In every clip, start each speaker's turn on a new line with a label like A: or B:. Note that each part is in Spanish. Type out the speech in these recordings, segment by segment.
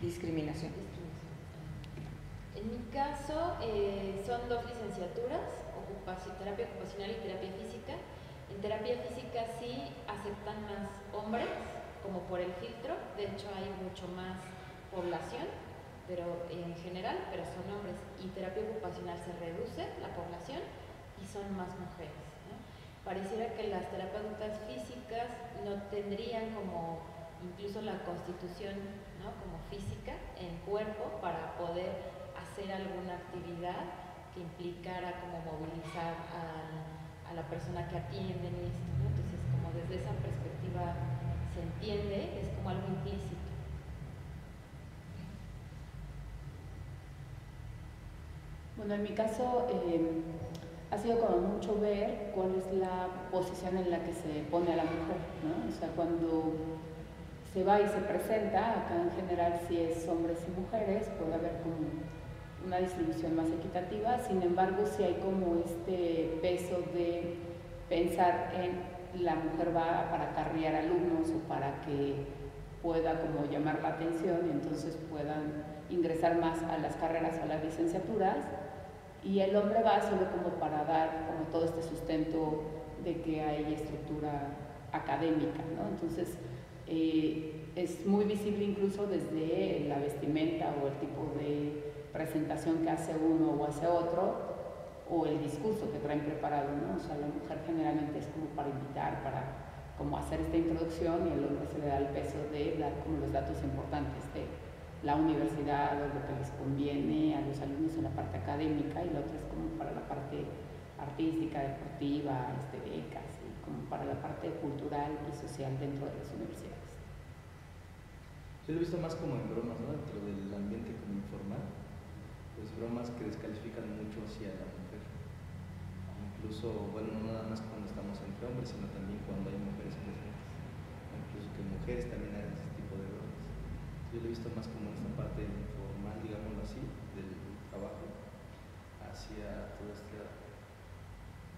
A: Discriminación.
B: En mi caso, eh, son dos licenciaturas, ocupaci- terapia ocupacional y terapia física. En terapia física sí aceptan más hombres, como por el filtro, de hecho hay mucho más población, pero en general, pero son hombres. Y terapia ocupacional se reduce la población y son más mujeres. Pareciera que las terapeutas físicas no tendrían como incluso la constitución ¿no? como física en cuerpo para poder hacer alguna actividad que implicara como movilizar a, la persona que atiende en esto. Entonces, como desde esa perspectiva se entiende, es como algo implícito.
C: Bueno, en mi caso eh, ha sido como mucho ver cuál es la posición en la que se pone a la mujer, ¿no? O sea, cuando se va y se presenta, acá en general si es hombres y mujeres, puede haber como una distribución más equitativa, sin embargo si hay como este peso de pensar en la mujer va para carrear alumnos o para que pueda como llamar la atención y entonces puedan ingresar más a las carreras o a las licenciaturas y el hombre va solo como para dar como todo este sustento de que hay estructura académica. Entonces eh, es muy visible incluso desde la vestimenta o el tipo de presentación que hace uno o hace otro o el discurso que traen preparado, ¿no? O sea, la mujer generalmente es como para invitar, para como hacer esta introducción y el hombre se le da el peso de dar como los datos importantes de la universidad o lo que les conviene a los alumnos en la parte académica y la otra es como para la parte artística, deportiva, este, becas y como para la parte cultural y social dentro de las universidades.
D: Yo lo he visto más como en bromas, ¿no? Dentro del ambiente como informal, pues bromas que descalifican mucho hacia la mujer. Incluso, bueno, no nada más cuando estamos entre hombres, sino también cuando hay mujeres presentes. Incluso que mujeres también hagan ese tipo de bromas. Visto más como esta parte informal, digámoslo así, del trabajo, hacia todo este,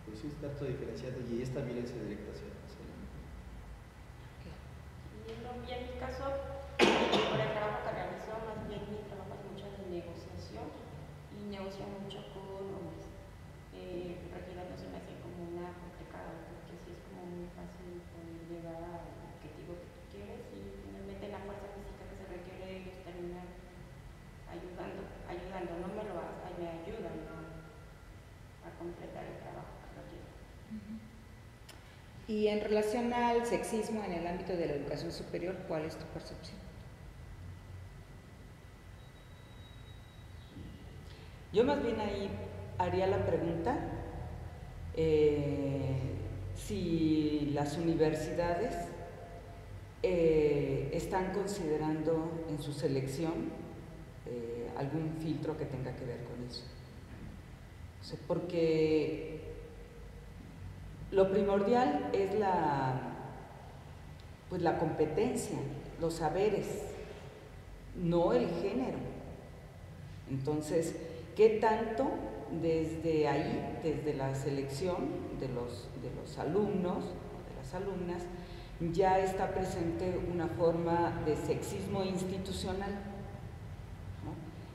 D: pues sí, está todo diferenciado y esta violencia directa hacia, hacia la mujer.
E: Y en, lo- y en mi caso, por el trabajo que realizo, más bien mi trabajo es mucho de negociación y negocio mucho con hombres. Eh, Regida no se me hace como una complicada, porque sí es como muy fácil poder llegar al objetivo que tú quieres y finalmente la fuerza física que se requiere de ellos termina ayudando, ayudando, no me lo hace, me ayudan ¿no? a completar el trabajo que requiero.
A: Y en relación al sexismo en el ámbito de la educación superior, ¿cuál es tu percepción? Yo más bien ahí haría la pregunta eh, si las universidades eh, están considerando en su selección eh, algún filtro que tenga que ver con eso. O sea, porque lo primordial es la, pues la competencia, los saberes, no el género. Entonces, ¿qué tanto desde ahí, desde la selección de los, de los alumnos de las alumnas, ya está presente una forma de sexismo institucional?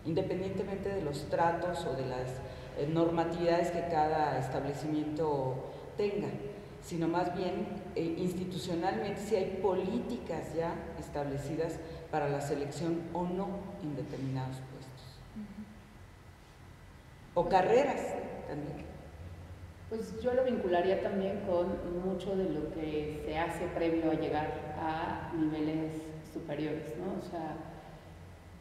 A: Independientemente de los tratos o de las eh, normatividades que cada establecimiento tenga, sino más bien eh, institucionalmente si hay políticas ya establecidas para la selección o no en determinados puestos. O carreras también.
C: Pues yo lo vincularía también con mucho de lo que se hace previo a llegar a niveles superiores, ¿no? O sea,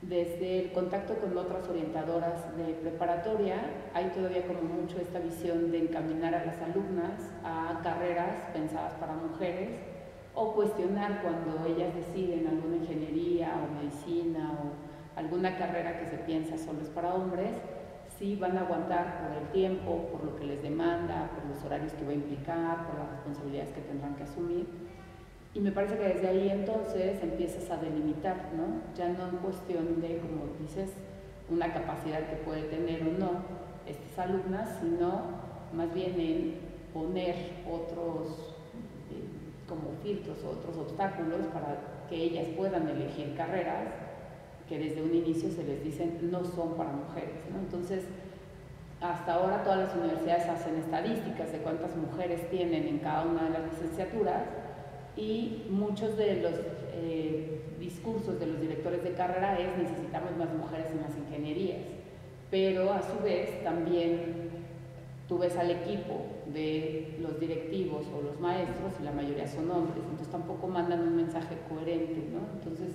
C: desde el contacto con otras orientadoras de preparatoria, hay todavía como mucho esta visión de encaminar a las alumnas a carreras pensadas para mujeres o cuestionar cuando ellas deciden alguna ingeniería o medicina o alguna carrera que se piensa solo es para hombres, si van a aguantar por el tiempo, por lo que les demanda, por los horarios que va a implicar, por las responsabilidades que tendrán que asumir. Y me parece que desde ahí entonces empiezas a delimitar, ¿no? Ya no en cuestión de, como dices, una capacidad que puede tener o no estas alumnas, sino más bien en poner otros filtros o otros obstáculos para que ellas puedan elegir carreras que desde un inicio se les dicen no son para mujeres. ¿no? Entonces, hasta ahora todas las universidades hacen estadísticas de cuántas mujeres tienen en cada una de las licenciaturas y muchos de los eh, discursos de los directores de carrera es necesitamos más mujeres en las ingenierías, pero a su vez también tú ves al equipo de los directivos o los maestros y la mayoría son hombres, entonces tampoco mandan un mensaje coherente, ¿no? Entonces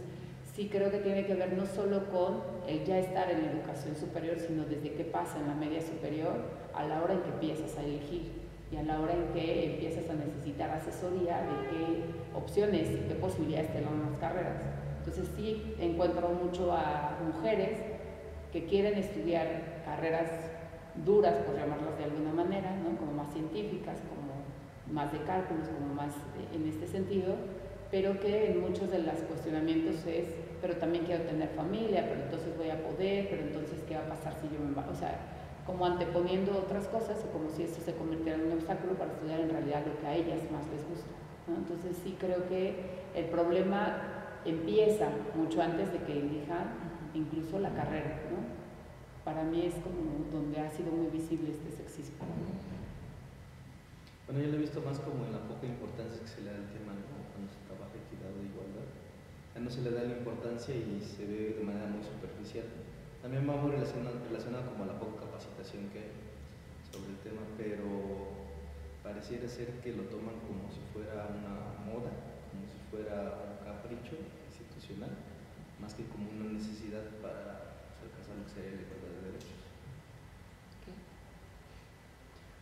C: sí creo que tiene que ver no solo con el ya estar en la educación superior, sino desde qué pasa en la media superior a la hora en que empiezas a elegir y a la hora en que empiezas a necesitar asesoría de qué opciones y qué posibilidades te dan las carreras. Entonces sí encuentro mucho a mujeres que quieren estudiar carreras duras, por llamarlas de alguna manera, ¿no? como más científicas, como más de cálculos, como más en este sentido, pero que en muchos de los cuestionamientos es, pero también quiero tener familia, pero entonces voy a poder, pero entonces qué va a pasar si yo me o sea, como anteponiendo otras cosas y como si esto se convirtiera en un obstáculo para estudiar en realidad lo que a ellas más les gusta. Entonces sí creo que el problema empieza mucho antes de que elijan incluso la carrera. ¿no? Para mí es como donde ha sido muy visible este sexismo.
D: Bueno, yo lo he visto más como en la poca importancia que se le da al tema cuando se trabaja equidad o igualdad. Ya no se le da la importancia y se ve de manera muy superficial. También va muy relacionado, relacionado como a la poca que hay sobre el tema, pero pareciera ser que lo toman como si fuera una moda, como si fuera un capricho institucional, más que como una necesidad para alcanzar lo que sería la igualdad de derechos.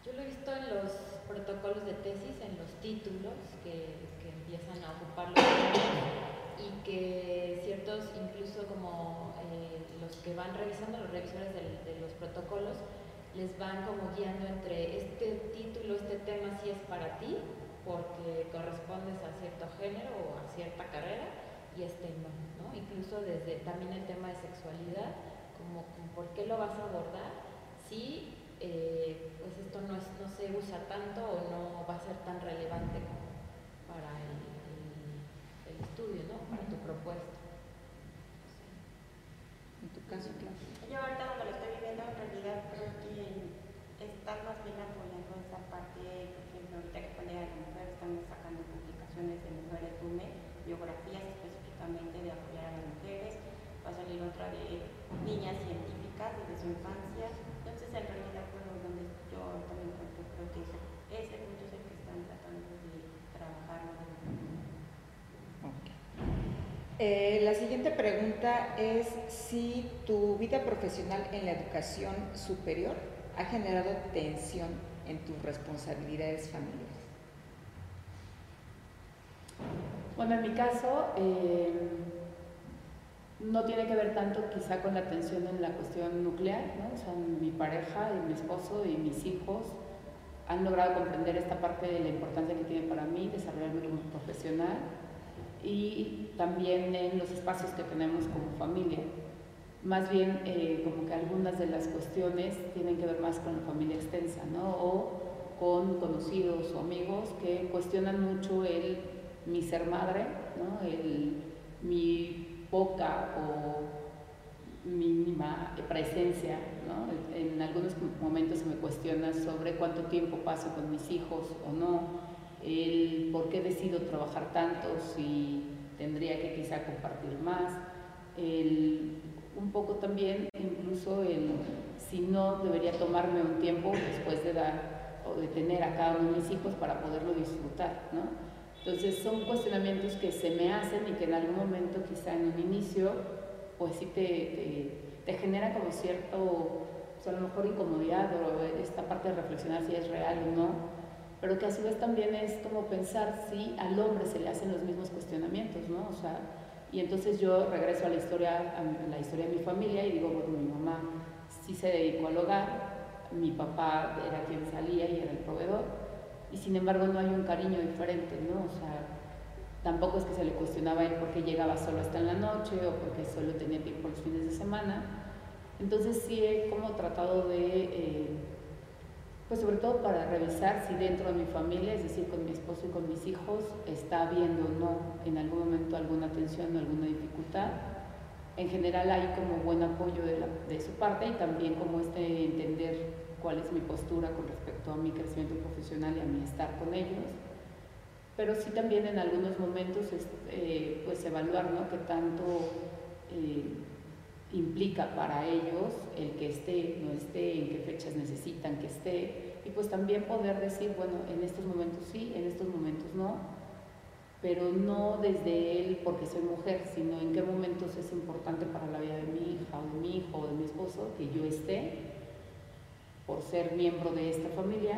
B: Yo lo he visto en los protocolos de tesis, en los títulos que, que empiezan a ocupar los y que ciertos, incluso como eh, los que van revisando, los revisores de, los protocolos, les van como guiando entre este título, este tema sí es para ti, porque correspondes a cierto género o a cierta carrera, y este no, ¿no? Incluso desde también el tema de sexualidad, como, como por qué lo vas a abordar, si eh, pues esto no, es, no se usa tanto o no va a ser tan relevante como para el estudio, ¿no? Para tu propuesta.
A: En tu caso, claro.
E: Yo ahorita cuando lo estoy viviendo, en realidad creo que están más bien apoyando esa parte, por ejemplo, ahorita que pone a la mujer, están sacando publicaciones de mujeres UME, biografías específicamente de apoyar a las mujeres, va a salir otra de niñas científicas desde su infancia, entonces en realidad pues donde yo también encuentro, creo que ese, ese punto es el que están tratando de trabajar
F: Eh, la siguiente pregunta es si tu vida profesional en la educación superior ha generado tensión en tus responsabilidades familiares.
C: Bueno, en mi caso eh, no tiene que ver tanto quizá con la tensión en la cuestión nuclear, ¿no? o sea, mi pareja y mi esposo y mis hijos han logrado comprender esta parte de la importancia que tiene para mí desarrollarme como profesional y también en los espacios que tenemos como familia. Más bien, eh, como que algunas de las cuestiones tienen que ver más con la familia extensa, ¿no? O con conocidos o amigos que cuestionan mucho el mi ser madre, ¿no? El, mi poca o mínima presencia, ¿no? En algunos momentos se me cuestiona sobre cuánto tiempo paso con mis hijos o no, el por qué decido trabajar tanto, si tendría que quizá compartir más, el, un poco también incluso el si no debería tomarme un tiempo después de dar o de tener a cada uno de mis hijos para poderlo disfrutar, ¿no? Entonces son cuestionamientos que se me hacen y que en algún momento quizá en un inicio pues sí te, te, te genera como cierto, sea, a lo mejor incomodidad o esta parte de reflexionar si es real o no, pero que a su vez también es como pensar si al hombre se le hacen los mismos cuestionamientos, ¿no? O sea, y entonces yo regreso a la historia, a la historia de mi familia y digo, bueno, mi mamá sí se dedicó al hogar, mi papá era quien salía y era el proveedor, y sin embargo no hay un cariño diferente, ¿no? O sea, tampoco es que se le cuestionaba él por qué llegaba solo hasta en la noche o porque solo tenía tiempo los fines de semana. Entonces sí he como tratado de... Eh, Pues sobre todo para revisar si dentro de mi familia, es decir, con mi esposo y con mis hijos, está habiendo o no en algún momento alguna tensión o alguna dificultad. En general hay como buen apoyo de, de su parte y también como este entender cuál es mi postura con respecto a mi crecimiento profesional y a mi estar con ellos. Pero sí también en algunos momentos eh, pues evaluar ¿no? qué tanto eh, implica para ellos el que esté, no esté, en qué fechas necesitan que esté, y pues también poder decir, bueno, en estos momentos sí, en estos momentos no, pero no desde él porque soy mujer, sino en qué momentos es importante para la vida de mi hija o de mi hijo o de mi esposo que yo esté por ser miembro de esta familia,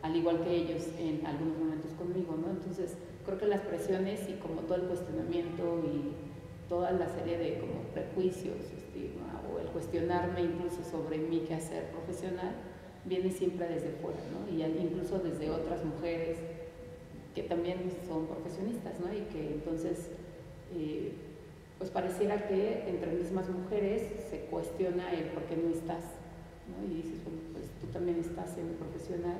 C: al igual que ellos en algunos momentos conmigo, ¿no? Entonces, creo que las presiones y como todo el cuestionamiento y toda la serie de como prejuicios, estigma, o el cuestionarme incluso sobre mi quehacer profesional, viene siempre desde fuera, ¿no? Y incluso desde otras mujeres que también son profesionistas, ¿no? Y que entonces, eh, pues pareciera que entre mismas mujeres se cuestiona el por qué no estás, ¿no? Y dices, bueno, pues tú también estás siendo profesional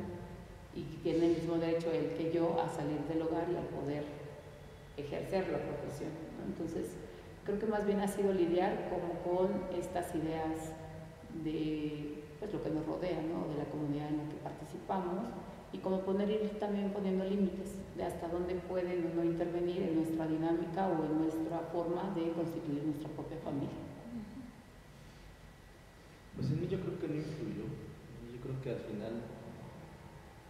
C: y tiene el mismo derecho él que yo a salir del hogar y a poder ejercer la profesión, ¿no? Entonces, creo que más bien ha sido lidiar como con estas ideas de pues, lo que nos rodea, ¿no? de la comunidad en la que participamos y como poner ir también poniendo límites de hasta dónde pueden o no intervenir en nuestra dinámica o en nuestra forma de constituir nuestra propia familia.
D: Pues en mí yo creo que no influyó. Yo creo que al final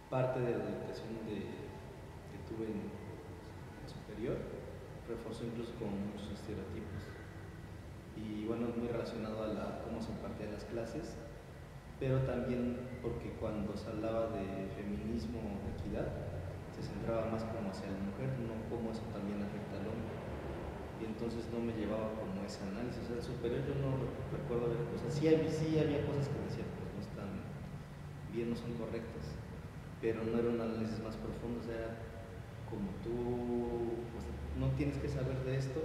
D: parte de la educación que tuve en, en superior reforzó incluso con muchos estereotipos. Y bueno, muy relacionado a la, cómo se impartían las clases, pero también porque cuando se hablaba de feminismo o de equidad, se centraba más como hacia la mujer, no cómo eso también afecta al hombre. Y entonces no me llevaba como ese análisis. O sea, el superior yo no recuerdo cosas. Sí, sí había cosas que decían, pues no están bien, no son correctas, pero no era un análisis más profundo, o sea, como tú pues, no tienes que saber de esto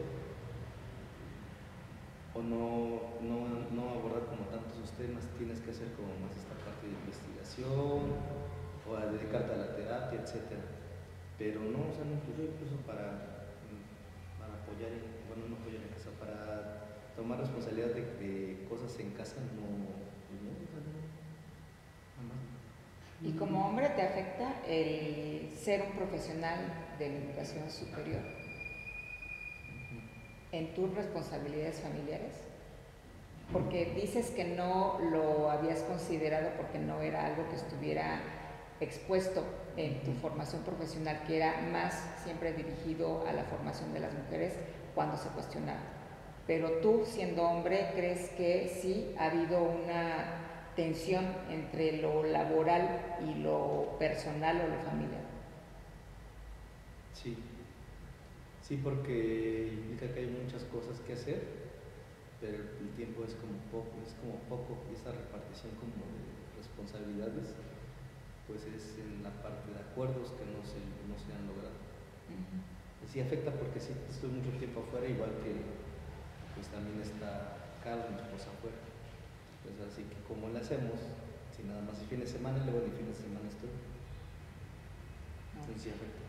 D: o no, no, abordar como tantos esos temas, tienes que hacer como más esta parte de investigación o dedicarte a la terapia, etc. Pero no, o sea, no incluso para, para apoyar, bueno, no apoyar en casa, para tomar responsabilidad de, cosas en casa, no, pues no,
F: ¿Y como hombre te afecta el ser un profesional de la educación superior? En tus responsabilidades familiares? Porque dices que no lo habías considerado porque no era algo que estuviera expuesto en tu formación profesional, que era más siempre dirigido a la formación de las mujeres cuando se cuestionaba. Pero tú, siendo hombre, ¿crees que sí ha habido una tensión entre lo laboral y lo personal o lo familiar?
D: Sí, Sí, porque implica que hay muchas cosas que hacer, pero el tiempo es como poco, es como poco, y esa repartición como de responsabilidades, pues es en la parte de acuerdos que no se, no se han logrado. Sí afecta porque sí estoy mucho tiempo afuera, igual que pues también está Carlos, mi esposa afuera. Pues así que como le hacemos, si nada más el fin de semana, luego el fin de semana estoy. Entonces sí afecta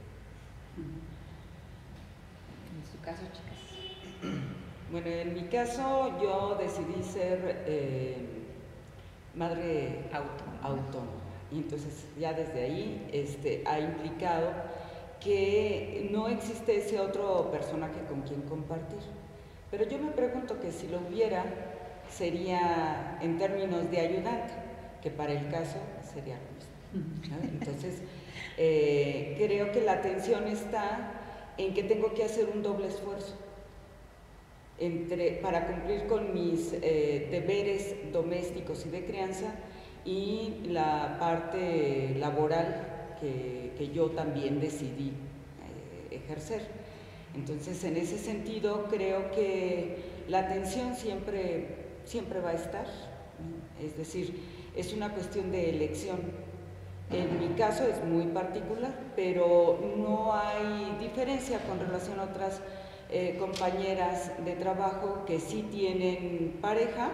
F: caso, chicas?
A: Bueno, en mi caso yo decidí ser eh, madre autónoma. Y entonces ya desde ahí este, ha implicado que no existe ese otro personaje con quien compartir. Pero yo me pregunto que si lo hubiera, sería en términos de ayudante, que para el caso sería lo mismo. Entonces, eh, creo que la atención está en que tengo que hacer un doble esfuerzo entre, para cumplir con mis eh, deberes domésticos y de crianza y la parte laboral que, que yo también decidí eh, ejercer. Entonces, en ese sentido, creo que la atención siempre, siempre va a estar, es decir, es una cuestión de elección en mi caso es muy particular, pero no hay diferencia con relación a otras eh, compañeras de trabajo que sí tienen pareja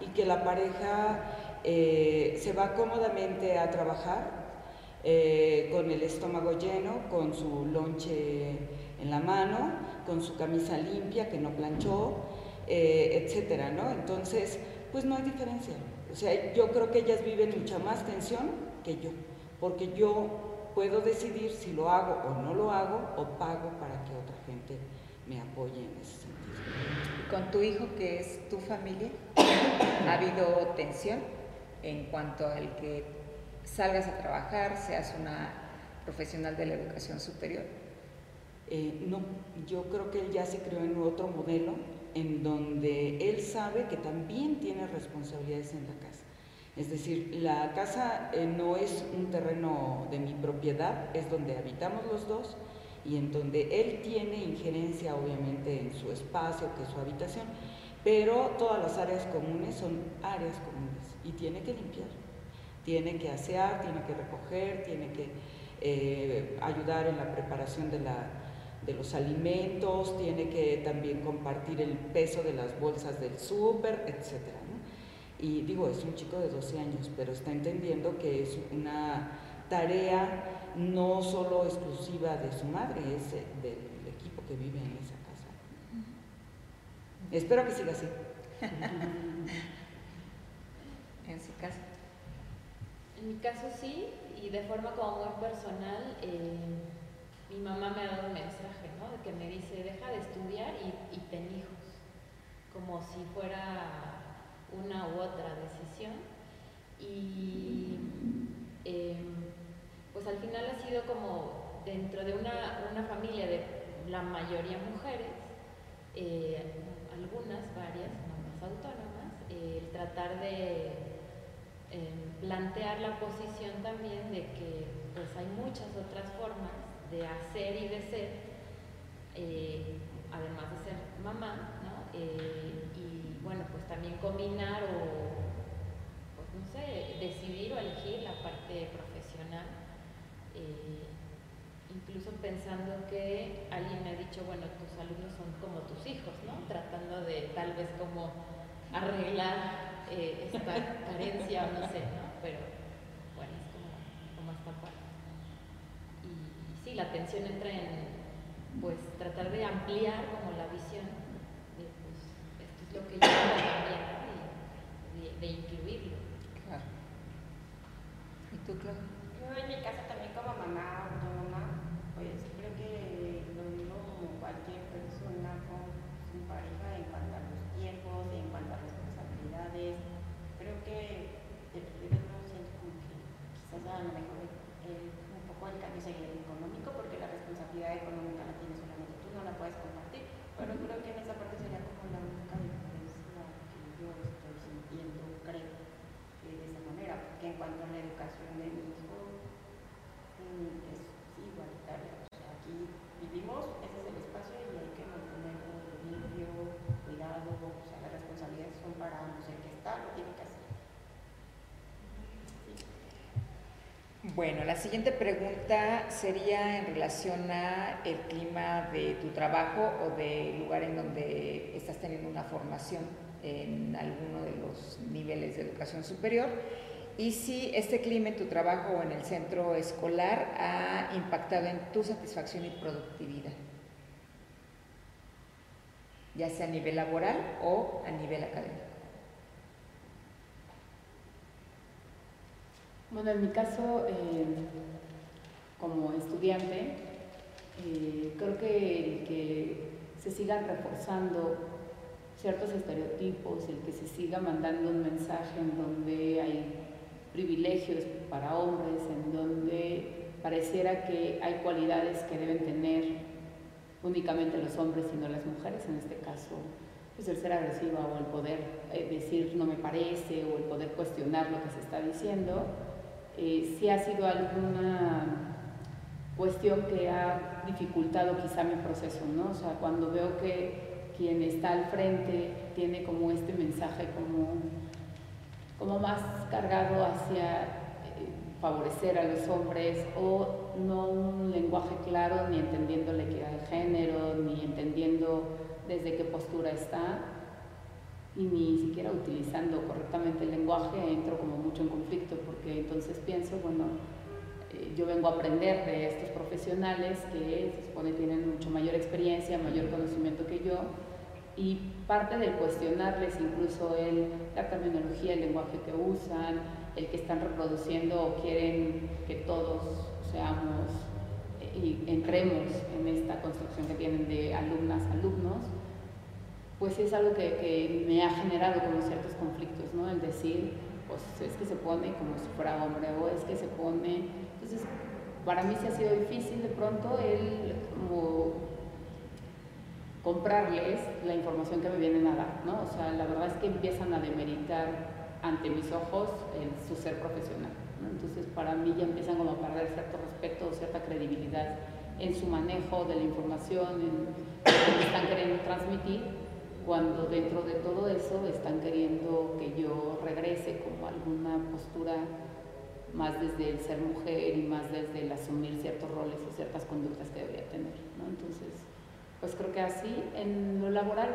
A: y que la pareja eh, se va cómodamente a trabajar eh, con el estómago lleno, con su lonche en la mano, con su camisa limpia que no planchó, etcétera, ¿no? Entonces, pues no hay diferencia. O sea, yo creo que ellas viven mucha más tensión que yo, porque yo puedo decidir si lo hago o no lo hago o pago para que otra gente me apoye en ese sentido.
F: Con tu hijo, que es tu familia, ¿ha habido tensión en cuanto al que salgas a trabajar, seas una profesional de la educación superior?
A: Eh, no, yo creo que él ya se creó en otro modelo en donde él sabe que también tiene responsabilidades en la casa. Es decir, la casa eh, no es un terreno de mi propiedad, es donde habitamos los dos y en donde él tiene injerencia obviamente en su espacio, que es su habitación, pero todas las áreas comunes son áreas comunes y tiene que limpiar, tiene que asear, tiene que recoger, tiene que eh, ayudar en la preparación de, los alimentos, tiene que también compartir el peso de las bolsas del súper, etc. Y digo, es un chico de 12 años, pero está entendiendo que es una tarea no solo exclusiva de su madre, es del equipo que vive en esa casa. Espero que siga así.
F: en su caso.
B: En mi caso sí, y de forma como muy personal, eh, mi mamá me ha dado un mensaje, ¿no? De que me dice, deja de estudiar y, y ten hijos, como si fuera una u otra decisión. Y eh, pues al final ha sido como dentro de una, una familia de la mayoría mujeres, eh, algunas, varias, mamás autónomas, eh, tratar de plantear la posición también de que pues hay muchas otras formas de hacer y de ser, además de ser mamá, ¿no? Y bueno, pues también combinar o, pues no sé, decidir o elegir la parte profesional eh, incluso pensando que alguien me ha dicho, bueno, tus alumnos son como tus hijos, ¿no? Tratando de tal vez como arreglar eh, esta carencia o no sé, ¿no? Pero bueno, es como, como esta parte. Y, sí, la atención entra en pues tratar de ampliar como la visión esto es lo que yo quiero también y de, de incluirlo.
F: Claro. ¿Y tú, Claudia?
E: Yo en mi casa también como mamá autónoma, pues creo que lo mismo como cualquier persona con su pareja en cuanto a los tiempos, en cuanto a responsabilidades. Creo que el primero siento como que quizás a lo mejor el, un poco el cambio sería el económico, porque la responsabilidad económica la tienes solamente tú, no la puedes compartir. Pero creo que en esa parte sería como la única diferencia que yo estoy sintiendo, creo, de esa manera, porque en cuanto a la educación de mi hijo, es igualitaria. O sea, aquí vivimos, ese es el espacio y hay que mantenerlo limpio, cuidado, o sea, las responsabilidades son para ambos, el que está lo tiene que hacer.
F: Bueno, la siguiente pregunta sería en relación a el clima de tu trabajo o del lugar en donde estás teniendo una formación en alguno de los niveles de educación superior y si este clima en tu trabajo o en el centro escolar ha impactado en tu satisfacción y productividad, ya sea a nivel laboral o a nivel académico.
C: Bueno, en mi caso, eh, como estudiante, eh, creo que el que se sigan reforzando ciertos estereotipos, el que se siga mandando un mensaje en donde hay privilegios para hombres, en donde pareciera que hay cualidades que deben tener únicamente los hombres y no las mujeres, en este caso, pues el ser agresiva o el poder eh, decir no me parece o el poder cuestionar lo que se está diciendo, eh, si ha sido alguna cuestión que ha dificultado quizá mi proceso, ¿no? O sea, cuando veo que quien está al frente tiene como este mensaje como como más cargado hacia eh, favorecer a los hombres o no un lenguaje claro ni entendiendo la equidad de género ni entendiendo desde qué postura está y ni siquiera utilizando correctamente el lenguaje entro como mucho en conflicto porque entonces pienso, bueno, eh, yo vengo a aprender de estos profesionales que se supone tienen mucho mayor experiencia, mayor conocimiento que yo y parte del cuestionarles incluso el, la terminología, el lenguaje que usan, el que están reproduciendo o quieren que todos seamos eh, y entremos en esta construcción que tienen de alumnas, alumnos, pues es algo que, me ha generado como ciertos conflictos, ¿no? El decir, pues es que se pone como si fuera hombre o es que se pone... Entonces, para mí sí ha sido difícil de pronto el como comprarles la información que me vienen a dar, ¿no? O sea, la verdad es que empiezan a demeritar ante mis ojos el, su ser profesional. Entonces, para mí ya empiezan como a perder cierto respeto, cierta credibilidad en su manejo de la información, en lo que están queriendo transmitir, cuando dentro de todo eso están queriendo que yo regrese como alguna postura más desde el ser mujer y más desde el asumir ciertos roles o ciertas conductas que debería tener, ¿no? Entonces, pues creo que así en lo laboral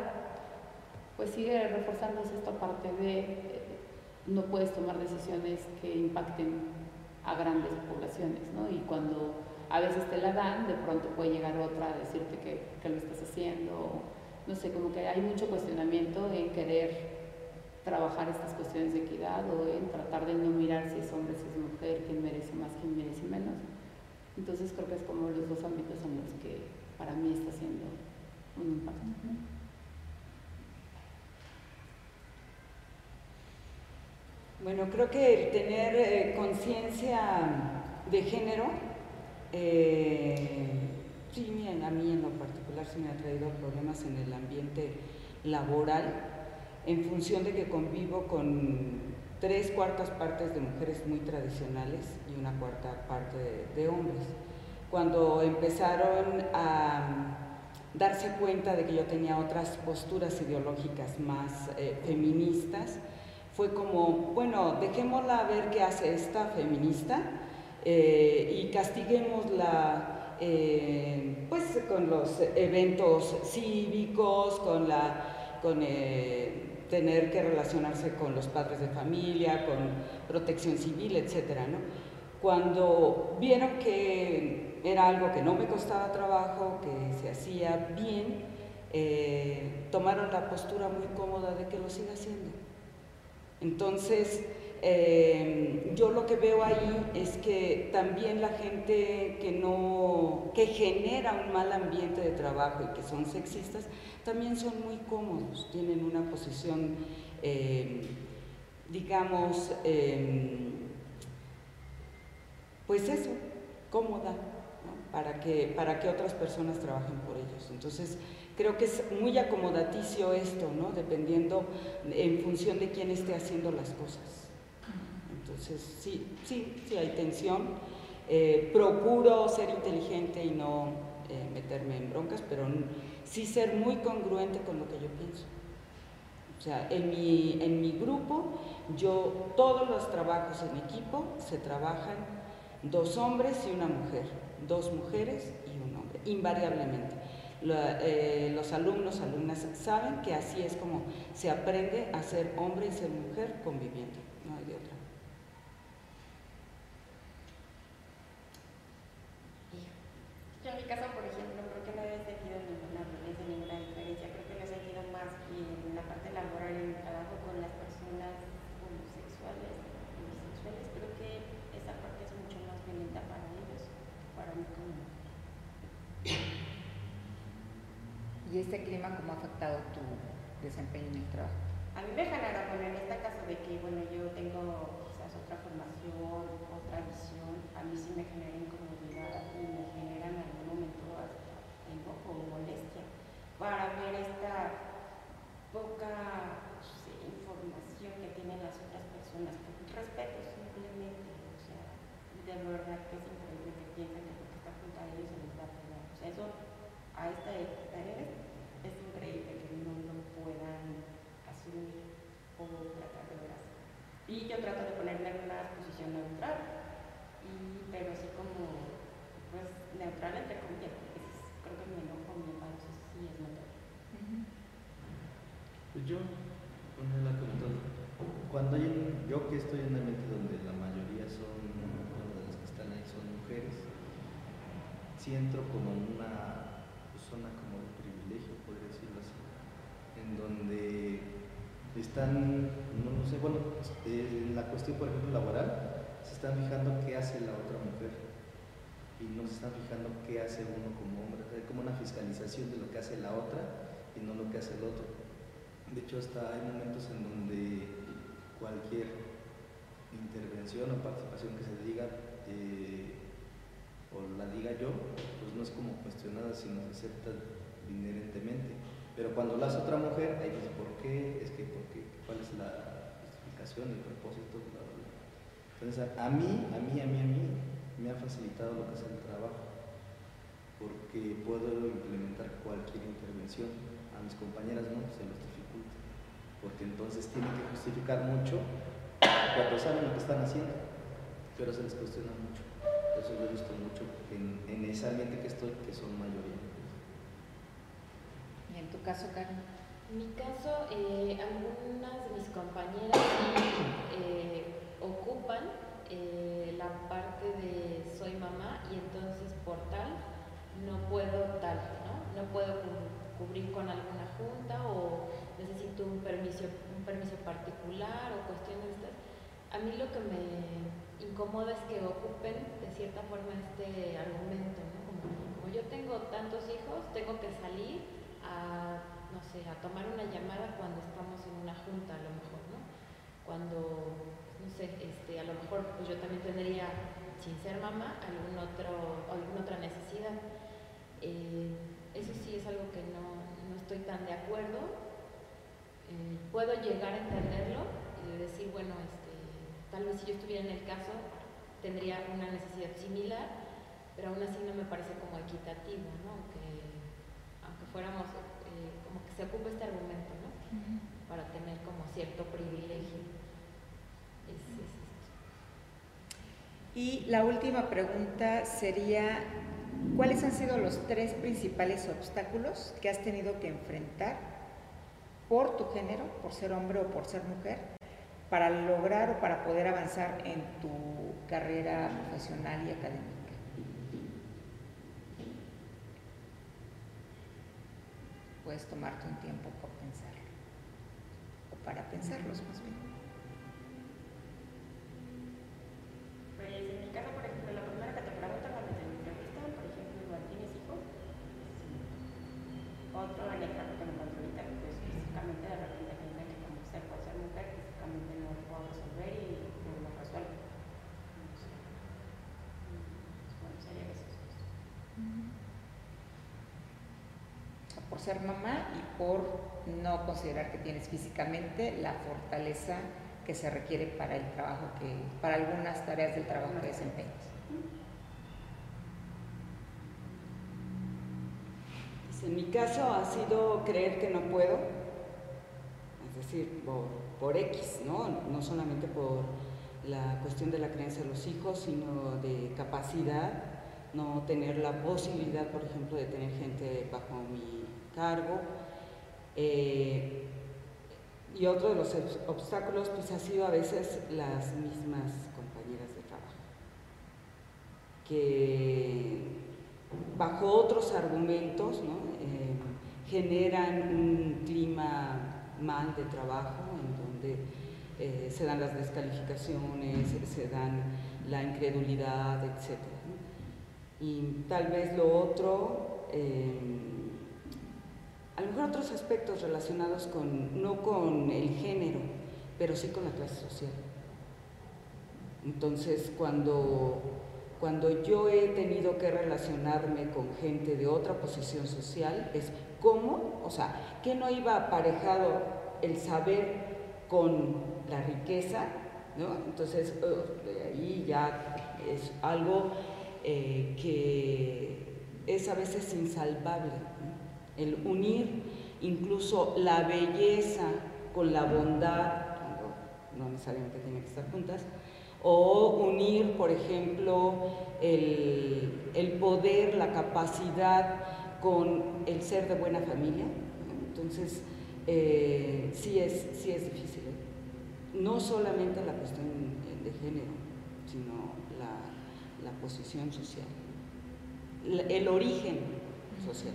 C: pues sigue reforzándose esta parte de eh, no puedes tomar decisiones que impacten a grandes poblaciones, ¿no? Y cuando a veces te la dan, de pronto puede llegar otra a decirte que, que lo estás haciendo, no sé, como que hay mucho cuestionamiento en querer trabajar estas cuestiones de equidad o en tratar de no mirar si es hombre, si es mujer, quién merece más, quién merece menos. Entonces creo que es como los dos ámbitos en los que para mí está siendo un impacto.
A: Bueno, creo que el tener eh, conciencia de género, eh, a mí en lo particular se me ha traído problemas en el ambiente laboral, en función de que convivo con tres cuartas partes de mujeres muy tradicionales y una cuarta parte de, de hombres. Cuando empezaron a darse cuenta de que yo tenía otras posturas ideológicas más eh, feministas, fue como, bueno, dejémosla ver qué hace esta feminista eh, y castiguémosla eh, pues con los eventos cívicos, con la con tener que relacionarse con los padres de familia, con protección civil, etcétera, ¿no? Cuando vieron que era algo que no me costaba trabajo, que se hacía bien, eh, tomaron la postura muy cómoda de que lo siga haciendo. Entonces, eh, yo lo que veo ahí es que también la gente que no, que genera un mal ambiente de trabajo y que son sexistas, también son muy cómodos, tienen una posición, eh, digamos, pues eso, cómoda, para que, para que otras personas trabajen por ellos. Entonces, creo que es muy acomodaticio esto, ¿no? Dependiendo en función de quién esté haciendo las cosas. Entonces, sí, sí, sí hay tensión. Eh, procuro ser inteligente y no eh, meterme en broncas, pero sí ser muy congruente con lo que yo pienso. O sea, en mi, en mi grupo, yo, todos los trabajos en equipo se trabajan dos hombres y una mujer dos mujeres y un hombre, invariablemente. Eh, los alumnos, alumnas saben que así es como se aprende a ser hombre y ser mujer conviviendo, no hay de otra.
E: Yo en mi caso, por ejemplo, creo que no he sentido ninguna violencia, ninguna diferencia. Creo que lo he sentido más en la parte laboral, en el trabajo con las personas homosexuales, bisexuales. Creo que esa parte es mucho más violenta para
F: ¿Y este clima cómo ha afectado tu desempeño en el trabajo?
E: A mí me genera, bueno, en este caso de que, bueno, yo tengo quizás otra formación, otra visión, a mí sí me genera incomodidad y me genera en algún momento hasta o molestia para ver esta poca información que tienen las otras personas. Respeto simplemente, o sea, de verdad que es increíble que piensen que porque está junto a ellos se les va a pegar. O sea, eso a esta edad es increíble que no lo puedan asumir o tratar de ver Y yo trato de ponerme en una posición neutral, y, pero así como pues neutral entre comillas, porque creo
D: Pues yo, Cuando hay un, yo que estoy en un ambiente donde la mayoría son, de las que están ahí son mujeres, sí entro como en una zona como de privilegio, podría decirlo así, en donde están, no, no sé, bueno, eh, en la cuestión, por ejemplo, laboral, se están fijando qué hace la otra mujer y no se están fijando qué hace uno como hombre. Hay como una fiscalización de lo que hace la otra y no lo que hace el otro. De hecho, hasta hay momentos en donde cualquier intervención o participación que se diga eh, o la diga yo, pues no es como cuestionada, sino se acepta inherentemente. Pero cuando lo hace otra mujer, ahí dice, ¿por qué? Es que, ¿por qué? ¿Cuál es la justificación, el propósito? Bla, bla. Entonces, a mí, a mí, a mí, a mí, me ha facilitado lo que es el trabajo, porque puedo implementar cualquier intervención. A mis compañeras no, se los porque entonces tienen que justificar mucho cuando saben lo que están haciendo, pero se les cuestiona mucho. Eso lo he visto mucho en, en ese ambiente que estoy, que son mayoría.
F: ¿Y en tu caso, Karen?
B: En mi caso, eh, algunas de mis compañeras eh, ocupan eh, la parte de soy mamá y entonces por tal no puedo tal, ¿no? No puedo cu- cubrir con alguna junta o necesito un permiso, un permiso particular o cuestiones estas. A mí lo que me incomoda es que ocupen de cierta forma este argumento, ¿no? Como, como yo tengo tantos hijos, tengo que salir a, no sé, a tomar una llamada cuando estamos en una junta a lo mejor, ¿no? Cuando, no sé, este, a lo mejor pues yo también tendría, sin ser mamá, algún otro, alguna otra necesidad. Eh, eso sí es algo que no, no estoy tan de acuerdo. Eh, puedo llegar a entenderlo y de decir, bueno, este, tal vez si yo estuviera en el caso tendría una necesidad similar, pero aún así no me parece como equitativo, ¿no? Aunque, aunque fuéramos, eh, como que se ocupe este argumento, ¿no? Para tener como cierto privilegio. Es, es esto.
F: Y la última pregunta sería, ¿cuáles han sido los tres principales obstáculos que has tenido que enfrentar por tu género, por ser hombre o por ser mujer, para lograr o para poder avanzar en tu carrera profesional y académica? Puedes tomarte un tiempo por pensarlo, o para pensarlos más bien.
E: Pues en mi caso, por ejemplo, la primera que te preguntan cuando te entrevistan, por ejemplo, igual, ¿tienes hijos? Sí. Otro anécdota que me encuentro ahorita, pues físicamente de repente piensan que como ser por ser mujer, físicamente no lo puedo resolver y no lo resuelvo. No sé. Mm, Bueno, sería eso.
F: por mamá y por no considerar que tienes físicamente la fortaleza que se requiere para el trabajo que, para algunas tareas del trabajo que desempeñas.
A: Pues en mi caso ha sido creer que no puedo, es decir, por, por X, ¿no? No solamente por la cuestión de la creencia de los hijos, sino de capacidad, no tener la posibilidad, por ejemplo, de tener gente bajo mi cargo. Eh, y otro de los obs- obstáculos pues ha sido a veces las mismas compañeras de trabajo, que bajo otros argumentos ¿no? Eh, generan un clima mal de trabajo en donde eh, se dan las descalificaciones, se dan la incredulidad, etc. Y tal vez lo otro, eh, a lo mejor otros aspectos relacionados con, no con el género, pero sí con la clase social. Entonces, cuando, cuando yo he tenido que relacionarme con gente de otra posición social, es cómo, o sea, que no iba aparejado el saber con la riqueza, ¿no? Entonces, de ahí ya es algo eh, que es a veces insalvable, el unir incluso la belleza con la bondad, cuando no necesariamente tienen que estar juntas, o unir, por ejemplo, el, el poder, la capacidad con el ser de buena familia. Entonces, eh, sí, es, sí es difícil. ¿eh? no solamente la cuestión de género, sino la, posición social, el origen social.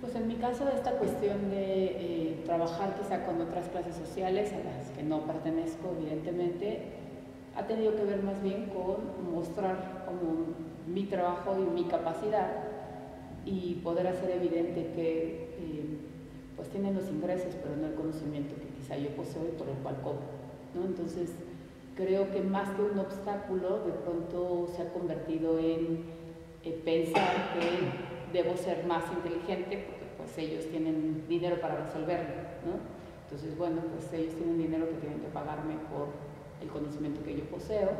C: Pues en mi caso esta cuestión de eh, trabajar quizá con otras clases sociales a las que no pertenezco evidentemente, ha tenido que ver más bien con mostrar como mi trabajo y mi capacidad y poder hacer evidente que eh, pues tienen los ingresos pero no el conocimiento que yo poseo y por el cual cobro. ¿no? Entonces creo que más que un obstáculo de pronto se ha convertido en eh, pensar que debo ser más inteligente porque pues ellos tienen dinero para resolverlo. ¿no? Entonces bueno, pues ellos tienen dinero que tienen que pagarme por el conocimiento que yo poseo.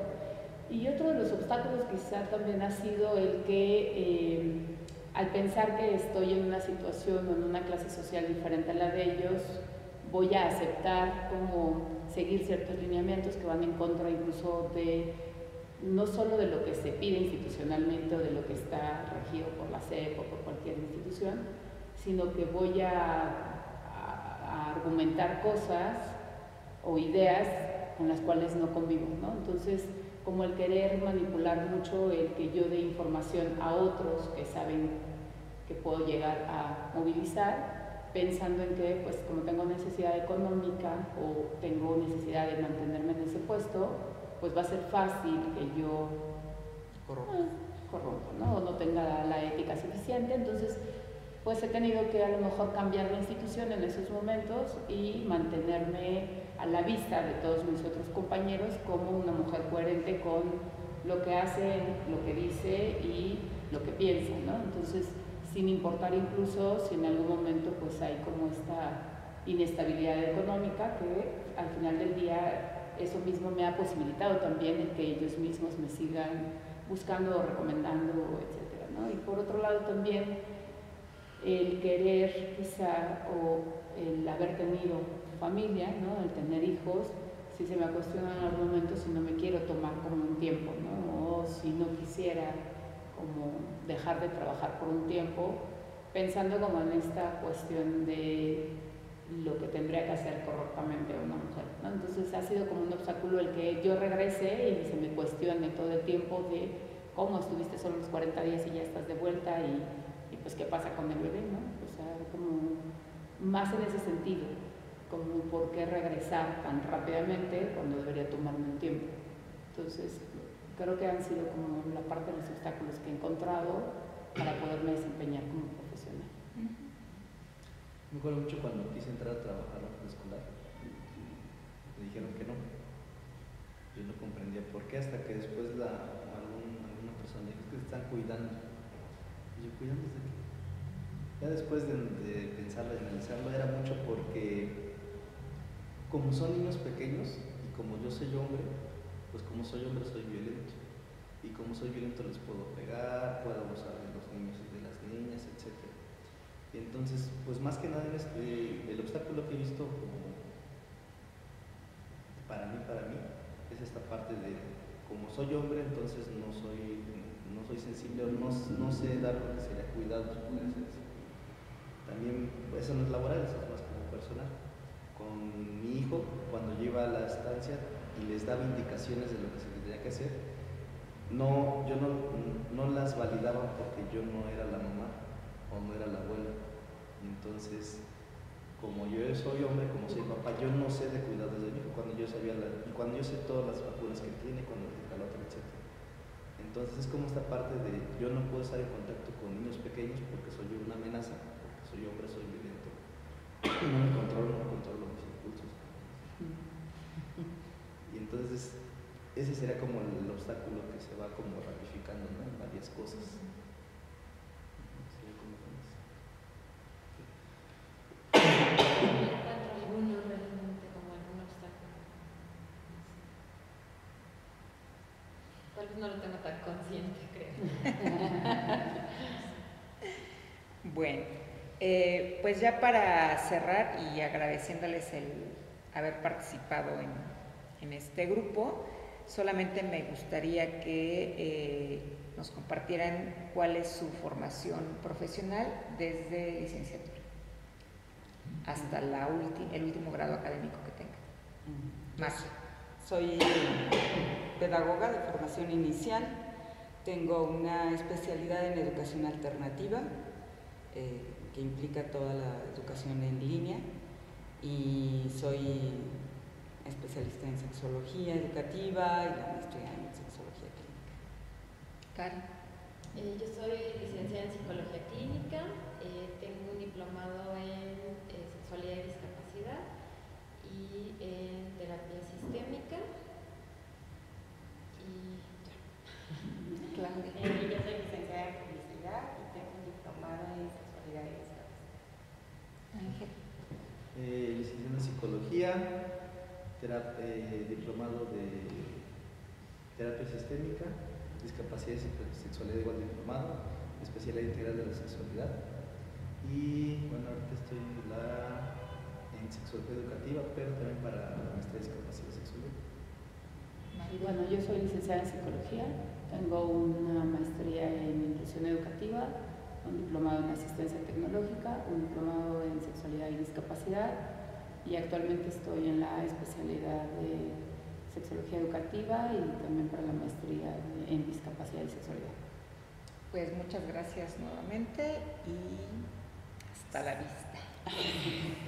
C: Y otro de los obstáculos quizá también ha sido el que eh, al pensar que estoy en una situación o en una clase social diferente a la de ellos, voy a aceptar como seguir ciertos lineamientos que van en contra incluso de no solo de lo que se pide institucionalmente o de lo que está regido por la CEP o por cualquier institución, sino que voy a, argumentar cosas o ideas con las cuales no convivo, ¿no? Entonces, como el querer manipular mucho el que yo dé información a otros que saben que puedo llegar a movilizar, pensando en que pues como tengo necesidad económica o tengo necesidad de mantenerme en ese puesto, pues va a ser fácil que yo corrompo, ¿no? O no tenga la ética suficiente, entonces pues he tenido que a lo mejor cambiar de institución en esos momentos y mantenerme a la vista de todos mis otros compañeros como una mujer coherente con lo que hace, lo que dice y lo que piensa, ¿no? Entonces, sin importar incluso si en algún momento pues hay como esta inestabilidad económica que al final del día eso mismo me ha posibilitado también el que ellos mismos me sigan buscando o recomendando, etcétera, ¿no? Y por otro lado también el querer quizá o el haber tenido familia, ¿no? el tener hijos, si se me cuestiona en algún momento si no me quiero tomar como un tiempo, ¿no? o si no quisiera como dejar de trabajar por un tiempo, pensando como en esta cuestión de lo que tendría que hacer correctamente una mujer. Entonces ha sido como un obstáculo el que yo regrese y se me cuestione todo el tiempo de cómo estuviste solo los 40 días y ya estás de vuelta y pues qué pasa con el bebé, ¿no? Como más en ese sentido, como por qué regresar tan rápidamente cuando debería tomarme un tiempo. Entonces, creo que han sido como la parte de los obstáculos que he encontrado para poderme desempeñar como profesional.
D: Me acuerdo mucho cuando quise entrar a trabajar a la escolar, me dijeron que no. Yo no comprendía por qué, hasta que después la, alguna persona dijo que están cuidando y yo, cuidando de qué? Ya después de, pensarlo y analizarlo, era mucho porque, como son niños pequeños y como yo soy hombre, pues como soy hombre soy violento. Y como soy violento les puedo pegar, puedo abusar de los niños y de las niñas, etc. Y entonces, pues más que nada, este, el obstáculo que he visto para mí, para mí, es esta parte de, como soy hombre, entonces no soy no soy sensible o no, no sé dar lo que sería cuidados, También, eso no es laboral, eso es más como personal. Con mi hijo, cuando lleva a la estancia y les daba indicaciones de lo que se tendría que hacer, no, yo no, no las validaba porque yo no era la mamá o no era la abuela. Entonces, como yo soy hombre, como soy papá, yo no sé de cuidados de mi hijo cuando yo sabía cuando yo sé todas las vacunas que tiene, cuando el otro, etc. Entonces es como esta parte de yo no puedo estar en contacto con niños pequeños porque soy una amenaza, porque soy hombre, soy violento. No me controlo mis impulsos. Y entonces ese sería como el, obstáculo que se va como ramificando en varias cosas.
B: no lo tengo tan consciente, creo.
F: bueno, eh, pues ya para cerrar y agradeciéndoles el haber participado en, en este grupo, solamente me gustaría que eh, nos compartieran cuál es su formación profesional desde licenciatura hasta la el último grado académico que tengan. Más.
A: Soy pedagoga de formación inicial, tengo una especialidad en educación alternativa, eh, que implica toda la educación en línea, y soy especialista en sexología educativa y la maestría en sexología clínica.
F: Karen.
B: Eh, yo soy licenciada en psicología clínica, eh, tengo un diplomado en sexualidad y discapacidad y en terapia sistémica y ya.
E: Claro. Eh, yo soy licenciada en publicidad y tengo un diplomado en sexualidad y discapacidad.
F: Ángel.
D: Eh, licenciada en psicología, eh, diplomado de terapia sistémica, discapacidad y sexualidad igual diplomado, especialidad integral de la sexualidad y bueno, ahorita estoy en, en sexología educativa, pero también para de discapacidad sexual.
C: Bueno, yo soy licenciada en psicología, tengo una maestría en inclusión educativa, un diplomado en asistencia tecnológica, un diplomado en sexualidad y discapacidad y actualmente estoy en la especialidad de sexología educativa y también para la maestría en discapacidad y sexualidad.
F: Pues muchas gracias nuevamente y hasta la vista.